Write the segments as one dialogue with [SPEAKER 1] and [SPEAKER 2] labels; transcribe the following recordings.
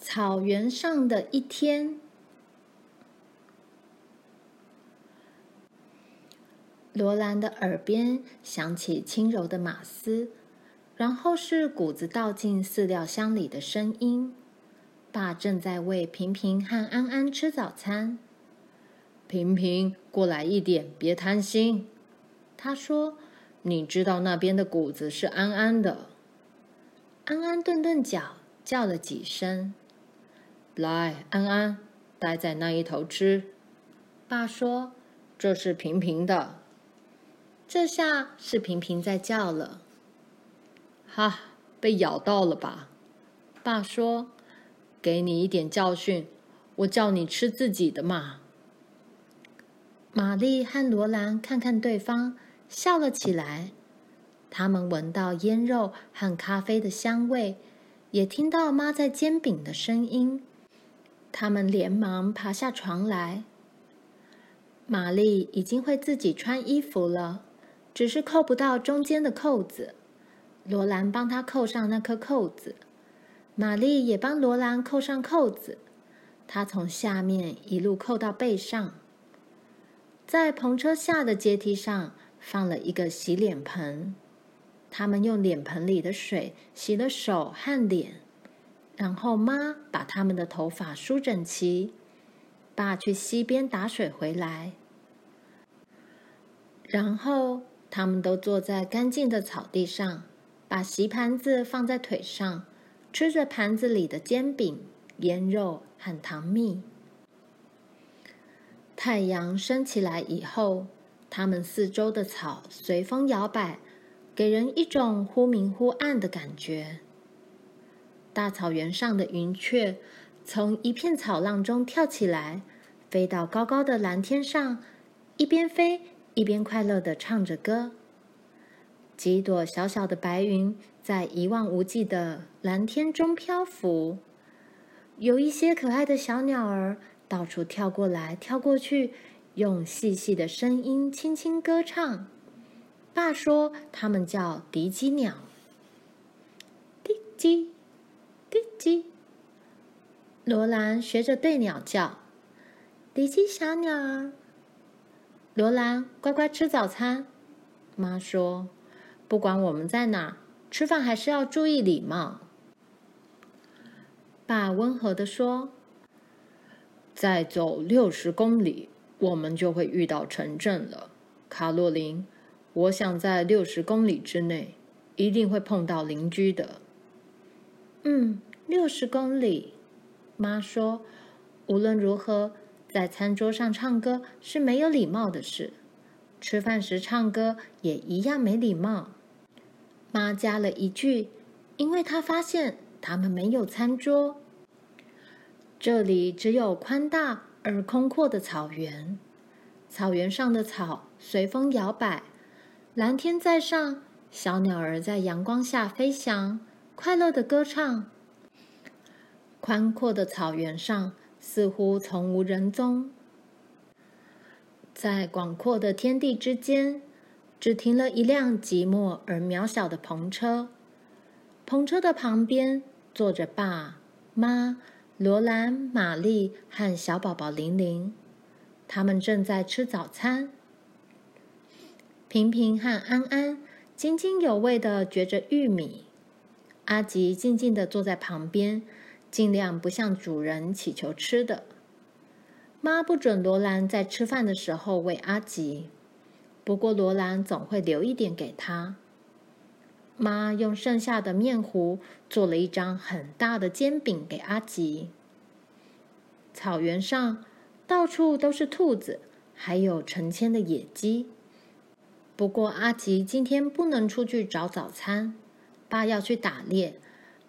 [SPEAKER 1] 草原上的一天，罗兰的耳边响起轻柔的马嘶，然后是谷子倒进饲料箱里的声音。爸正在喂平平和安安吃早餐。平平，过来一点，别贪心。他说：“你知道那边的谷子是安安的。”安安顿顿脚，叫了几声。来，安安，待在那一头吃。爸说：“这是平平的。”这下是平平在叫了。哈，被咬到了吧？爸说：“给你一点教训，我叫你吃自己的嘛。”玛丽和罗兰看看对方，笑了起来。他们闻到腌肉和咖啡的香味，也听到妈在煎饼的声音。他们连忙爬下床来。玛丽已经会自己穿衣服了，只是扣不到中间的扣子。罗兰帮她扣上那颗扣子，玛丽也帮罗兰扣上扣子。她从下面一路扣到背上。在篷车下的阶梯上放了一个洗脸盆，他们用脸盆里的水洗了手和脸。然后妈把他们的头发梳整齐，爸去溪边打水回来，然后他们都坐在干净的草地上，把席盘子放在腿上，吃着盘子里的煎饼、腌肉和糖蜜。太阳升起来以后，他们四周的草随风摇摆，给人一种忽明忽暗的感觉。大草原上的云雀从一片草浪中跳起来，飞到高高的蓝天上，一边飞一边快乐地唱着歌。几朵小小的白云在一望无际的蓝天中漂浮，有一些可爱的小鸟儿到处跳过来跳过去，用细细的声音轻轻歌唱。爸说，它们叫迪基鸟。迪基。迪基，罗兰学着对鸟叫：“迪基小鸟。”罗兰乖乖吃早餐。妈说：“不管我们在哪，吃饭还是要注意礼貌。”爸温和地说：“再走六十公里，我们就会遇到城镇了。卡洛琳，我想在六十公里之内，一定会碰到邻居的。”嗯，六十公里。妈说：“无论如何，在餐桌上唱歌是没有礼貌的事，吃饭时唱歌也一样没礼貌。”妈加了一句：“因为她发现他们没有餐桌，这里只有宽大而空阔的草原，草原上的草随风摇摆，蓝天在上，小鸟儿在阳光下飞翔。”快乐的歌唱。宽阔的草原上似乎从无人踪，在广阔的天地之间，只停了一辆寂寞而渺小的篷车。篷车的旁边坐着爸妈、罗兰、玛丽和小宝宝玲玲，他们正在吃早餐。平平和安安津津有味地嚼着玉米。阿吉静静地坐在旁边，尽量不向主人乞求吃的。妈不准罗兰在吃饭的时候喂阿吉，不过罗兰总会留一点给他。妈用剩下的面糊做了一张很大的煎饼给阿吉。草原上到处都是兔子，还有成千的野鸡。不过阿吉今天不能出去找早餐。爸要去打猎，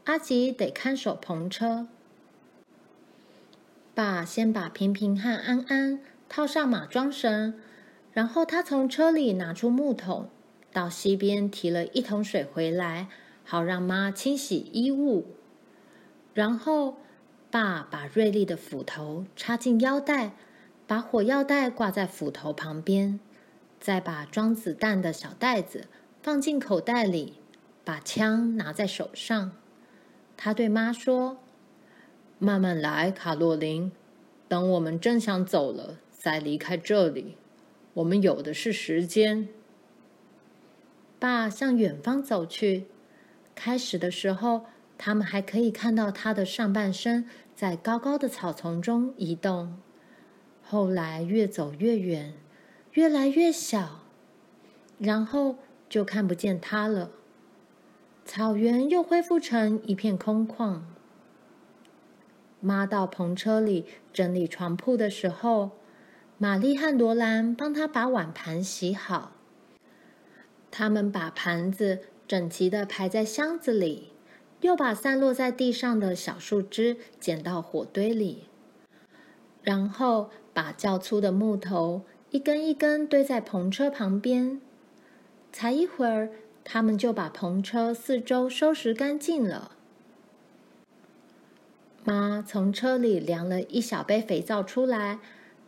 [SPEAKER 1] 阿吉得看守篷车。爸先把平平和安安套上马桩绳，然后他从车里拿出木桶，到溪边提了一桶水回来，好让妈清洗衣物。然后爸把锐利的斧头插进腰带，把火药袋挂在斧头旁边，再把装子弹的小袋子放进口袋里。把枪拿在手上，他对妈说：“慢慢来，卡洛琳。等我们真想走了，再离开这里。我们有的是时间。”爸向远方走去。开始的时候，他们还可以看到他的上半身在高高的草丛中移动。后来越走越远，越来越小，然后就看不见他了。草原又恢复成一片空旷。妈到篷车里整理床铺的时候，玛丽和罗兰帮她把碗盘洗好。他们把盘子。整齐的排在箱子里，又把散落在地上的小树枝捡到火堆里，然后把较粗的木头一根一根堆在篷车旁边。才一会儿，他们就把篷车四周收拾干净了。妈从车里量了一小杯肥皂出来，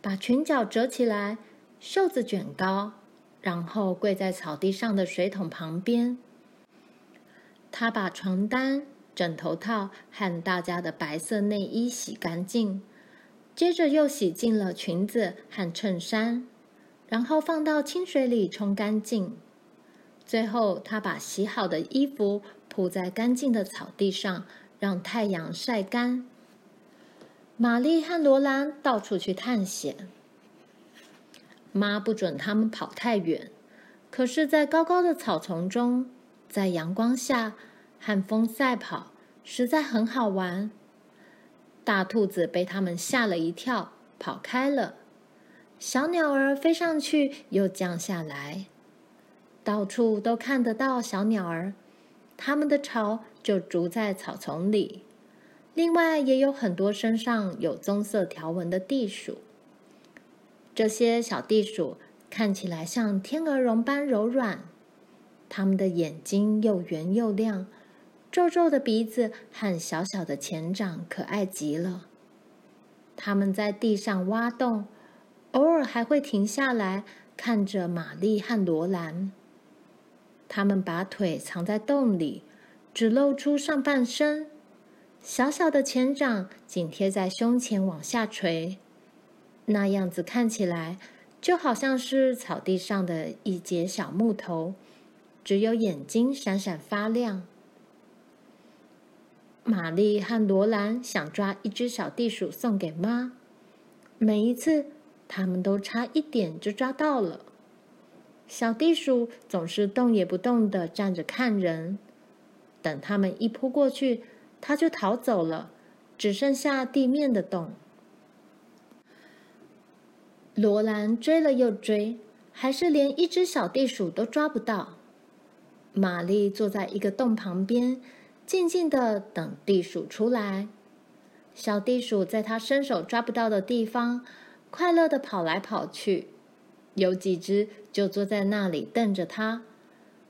[SPEAKER 1] 把裙角折起来，袖子卷高，然后跪在草地上的水桶旁边。她把床单、枕头套和大家的白色内衣洗干净，接着又洗净了裙子和衬衫，然后放到清水里冲干净。最后，他把洗好的衣服铺在干净的草地上，让太阳晒干。玛丽和罗兰到处去探险。妈不准他们跑太远，可是，在高高的草丛中。在阳光下和风赛跑，实在很好玩。大兔子被他们吓了一跳，跑开了。小鸟儿飞上去又降下来，到处都看得到小鸟儿。它们的巢就筑在草丛里。另外，也有很多身上有棕色条纹的地鼠。这些小地鼠看起来像天鹅绒般柔软。它们的眼睛又圆又亮，皱皱的鼻子和小小的前掌可爱极了。它们在地上挖洞，偶尔还会停下来看着玛丽和罗兰。他们把腿藏在洞里，只露出上半身，小小的前掌紧贴在胸前往下垂，那样子看起来就好像是草地上的一截小木头。只有眼睛闪闪发亮。玛丽和罗兰想抓一只小地鼠送给妈，每一次他们都差一点就抓到了。小地鼠总是动也不动地站着看人，等他们一扑过去，它就逃走了，只剩下地面的洞。罗兰追了又追，还是连一只小地鼠都抓不到。玛丽坐在一个洞旁边，静静地等地鼠出来。小地鼠在它伸手抓不到的地方，快乐地跑来跑去。有几只就坐在那里瞪着它，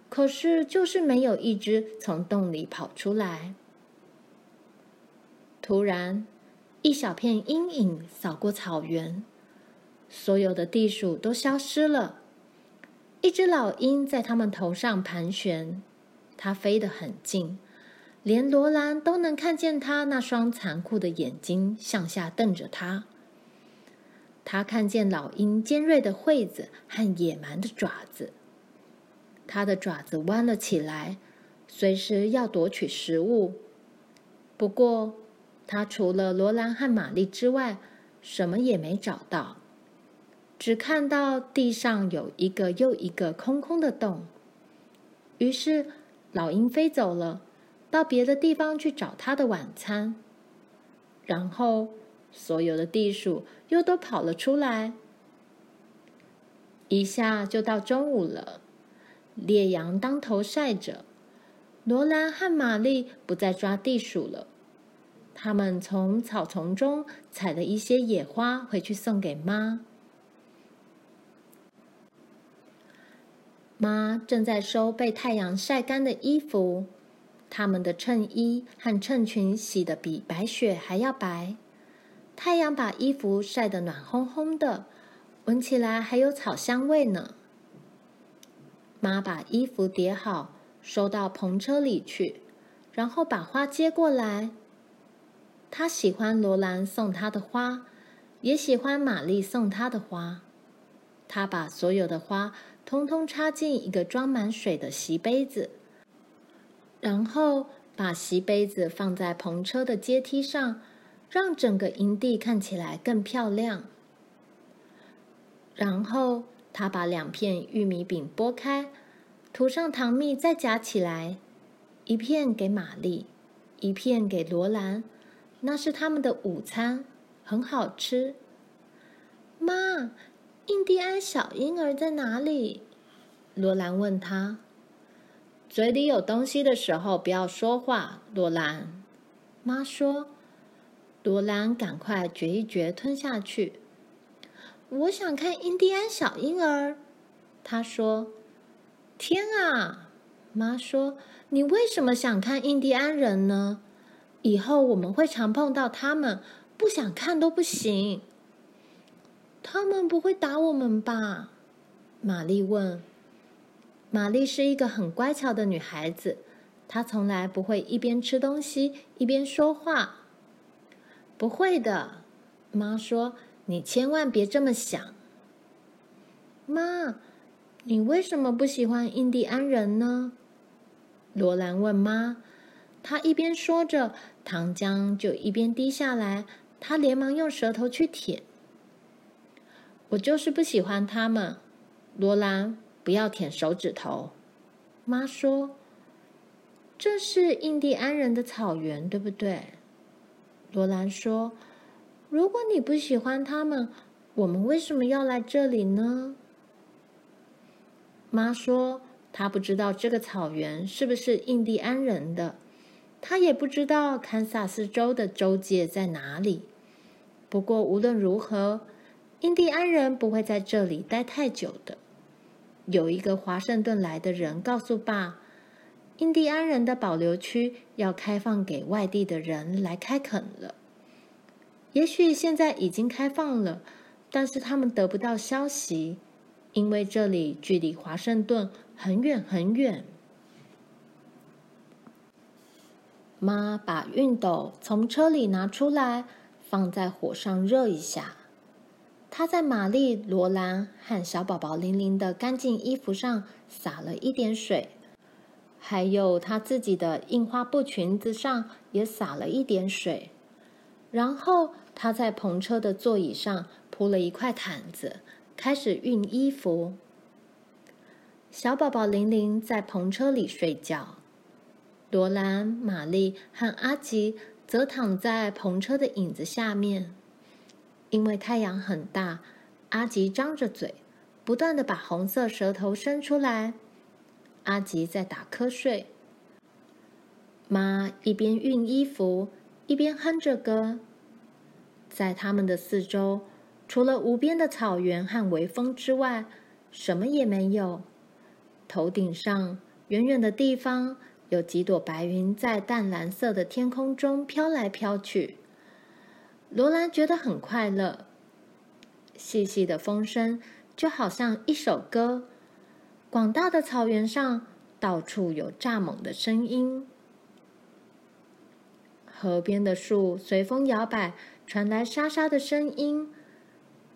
[SPEAKER 1] 可是就是没有一只从洞里跑出来。突然，一小片阴影扫过草原，所有的地鼠都消失了。一只老鹰在他们头上盘旋，它飞得很近，连罗兰都能看见它那双残酷的眼睛向下瞪着它。他看见老鹰尖锐的喙子和野蛮的爪子，它的爪子弯了起来，随时要夺取食物。不过，它除了罗兰和玛丽之外，什么也没找到。只看到地上有一个又一个空空的洞，于是老鹰飞走了，到别的地方去找它的晚餐。然后所有的地鼠又都跑了出来，一下就到中午了。烈阳当头晒着，罗兰和玛丽不再抓地鼠了，他们从草丛中采了一些野花回去送给妈。妈正在收被太阳晒干的衣服，他们的衬衣和衬裙洗得比白雪还要白。太阳把衣服晒得暖烘烘的，闻起来还有草香味呢。妈把衣服叠好，收到篷车里去，然后把花接过来。他喜欢罗兰送他的花，也喜欢玛丽送他的花。他把所有的花通通插进一个装满水的洗杯子，然后把洗杯子放在篷车的阶梯上，让整个营地看起来更漂亮。然后他把两片玉米饼剥开，涂上糖蜜，再夹起来，一片给玛丽，一片给罗兰。那是他们的午餐，很好吃。妈，印第安小婴儿在哪里？罗兰问他。嘴里有东西的时候不要说话，罗兰。妈说。罗兰赶快嚼一嚼，吞下去。我想看印第安小婴儿，他说。天啊，妈说，你为什么想看印第安人呢？以后我们会常碰到他们，不想看都不行。他们不会打我们吧？玛丽问。玛丽是一个很乖巧的女孩子，她从来不会一边吃东西一边说话。不会的，妈说，你千万别这么想。妈，你为什么不喜欢印第安人呢？罗兰问妈。她一边说着，糖浆就一边滴下来。她连忙用舌头去舔。我就是不喜欢他们。罗兰，不要舔手指头。妈说：“这是印第安人的草原，对不对？”罗兰说：“如果你不喜欢他们，我们为什么要来这里呢？”妈说：“她不知道这个草原是不是印第安人的。”他也不知道堪萨斯州的州界在哪里。不过无论如何，印第安人不会在这里待太久的。有一个华盛顿来的人告诉爸，印第安人的保留区要开放给外地的人来开垦了。也许现在已经开放了，但是他们得不到消息，因为这里距离华盛顿很远很远。妈把熨斗从车里拿出来，放在火上热一下。她在玛丽、罗兰和小宝宝玲玲的干净衣服上洒了一点水，还有她自己的印花布裙子上也洒了一点水。然后她在篷车的座椅上铺了一块毯子，开始熨衣服。小宝宝玲玲在篷车里睡觉。罗兰、玛丽和阿吉则躺在篷车的影子下面，因为太阳很大。阿吉张着嘴，不断的把红色舌头伸出来。阿吉在打瞌睡。妈一边熨衣服，一边哼着歌。在他们的四周，除了无边的草原和微风之外，什么也没有。头顶上，远远的地方。有几朵白云在淡蓝色的天空中飘来飘去。罗兰觉得很快乐。细细的风声就好像一首歌。广大的草原上到处有蚱蜢的声音。河边的树随风摇摆，传来沙沙的声音。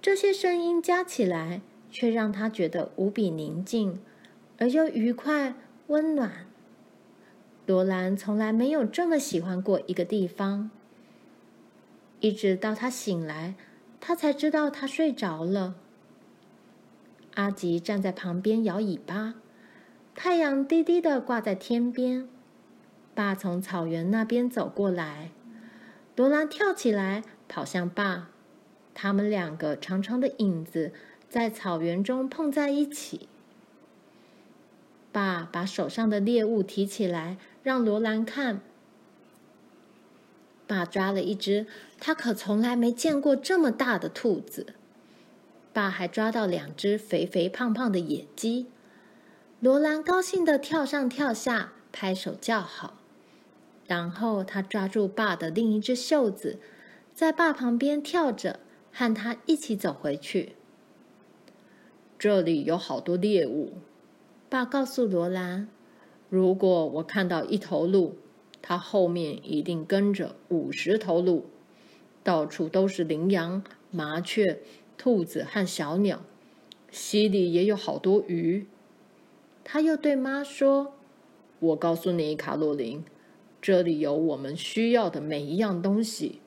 [SPEAKER 1] 这些声音加起来，却让他觉得无比宁静，而又愉快温暖。罗兰从来没有这么喜欢过一个地方，一直到他醒来，他才知道他睡着了。阿吉站在旁边摇尾巴，太阳低低的挂在天边。爸从草原那边走过来，罗兰跳起来跑向爸，他们两个长长的影子在草原中碰在一起。爸把手上的猎物提起来。让罗兰看，爸抓了一只他可从来没见过这么大的兔子。爸还抓到两只肥肥胖胖的野鸡。罗兰高兴地跳上跳下，拍手叫好。然后他抓住爸的另一只袖子，在爸旁边跳着，和他一起走回去。这里有好多猎物，爸告诉罗兰。如果我看到一头鹿，它后面一定跟着五十头鹿，到处都是羚羊、麻雀、兔子和小鸟，溪里也有好多鱼。他又对妈说：“我告诉你，卡洛琳，这里有我们需要的每一样东西。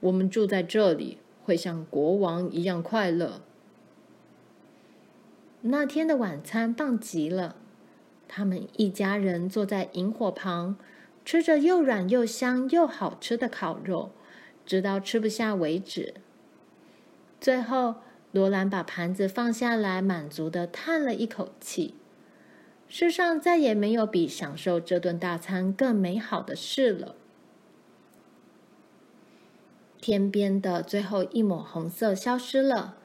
[SPEAKER 1] 我们住在这里，会像国王一样快乐。”那天的晚餐棒极了，他们一家人坐在萤火旁，吃着又软又香又好吃的烤肉，直到吃不下为止。最后，罗兰把盘子放下来，满足地叹了一口气。世上再也没有比享受这顿大餐更美好的事了。天边的最后一抹红色消失了。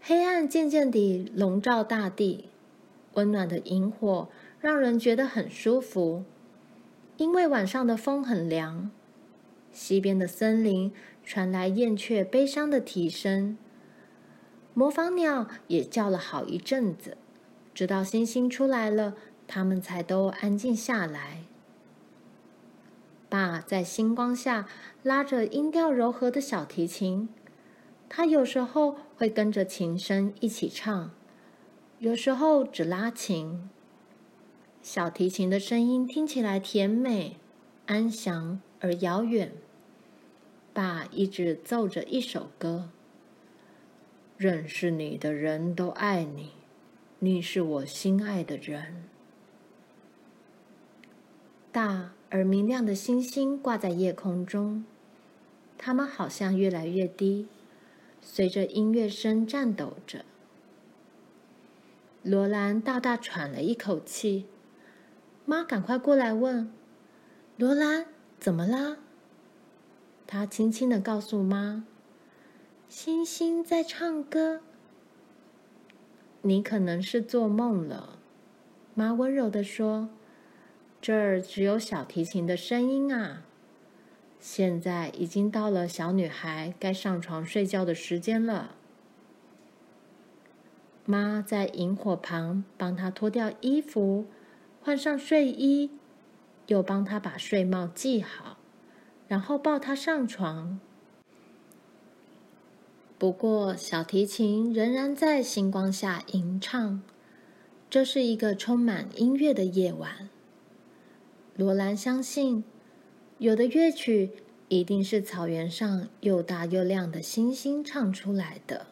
[SPEAKER 1] 黑暗渐渐地笼罩大地，温暖的萤火让人觉得很舒服。因为晚上的风很凉，西边的森林传来燕雀悲伤的啼声，模仿鸟也叫了好一阵子，直到星星出来了，它们才都安静下来。爸在星光下拉着音调柔和的小提琴。他有时候会跟着琴声一起唱，有时候只拉琴。小提琴的声音听起来甜美、安详而遥远。爸一直奏着一首歌：“认识你的人都爱你，你是我心爱的人。”大而明亮的星星挂在夜空中，它们好像越来越低。随着音乐声颤抖着，罗兰大大喘了一口气。妈赶快过来问：“罗兰，怎么啦？”他轻轻的告诉妈：“星星在唱歌。”你可能是做梦了，妈温柔的说：“这儿只有小提琴的声音啊。”现在已经到了小女孩该上床睡觉的时间了。妈在萤火旁帮她脱掉衣服，换上睡衣，又帮她把睡帽系好，然后抱他上床。不过，小提琴仍然在星光下吟唱。这是一个充满音乐的夜晚。罗兰相信。有的乐曲一定是草原上又大又亮的星星唱出来的。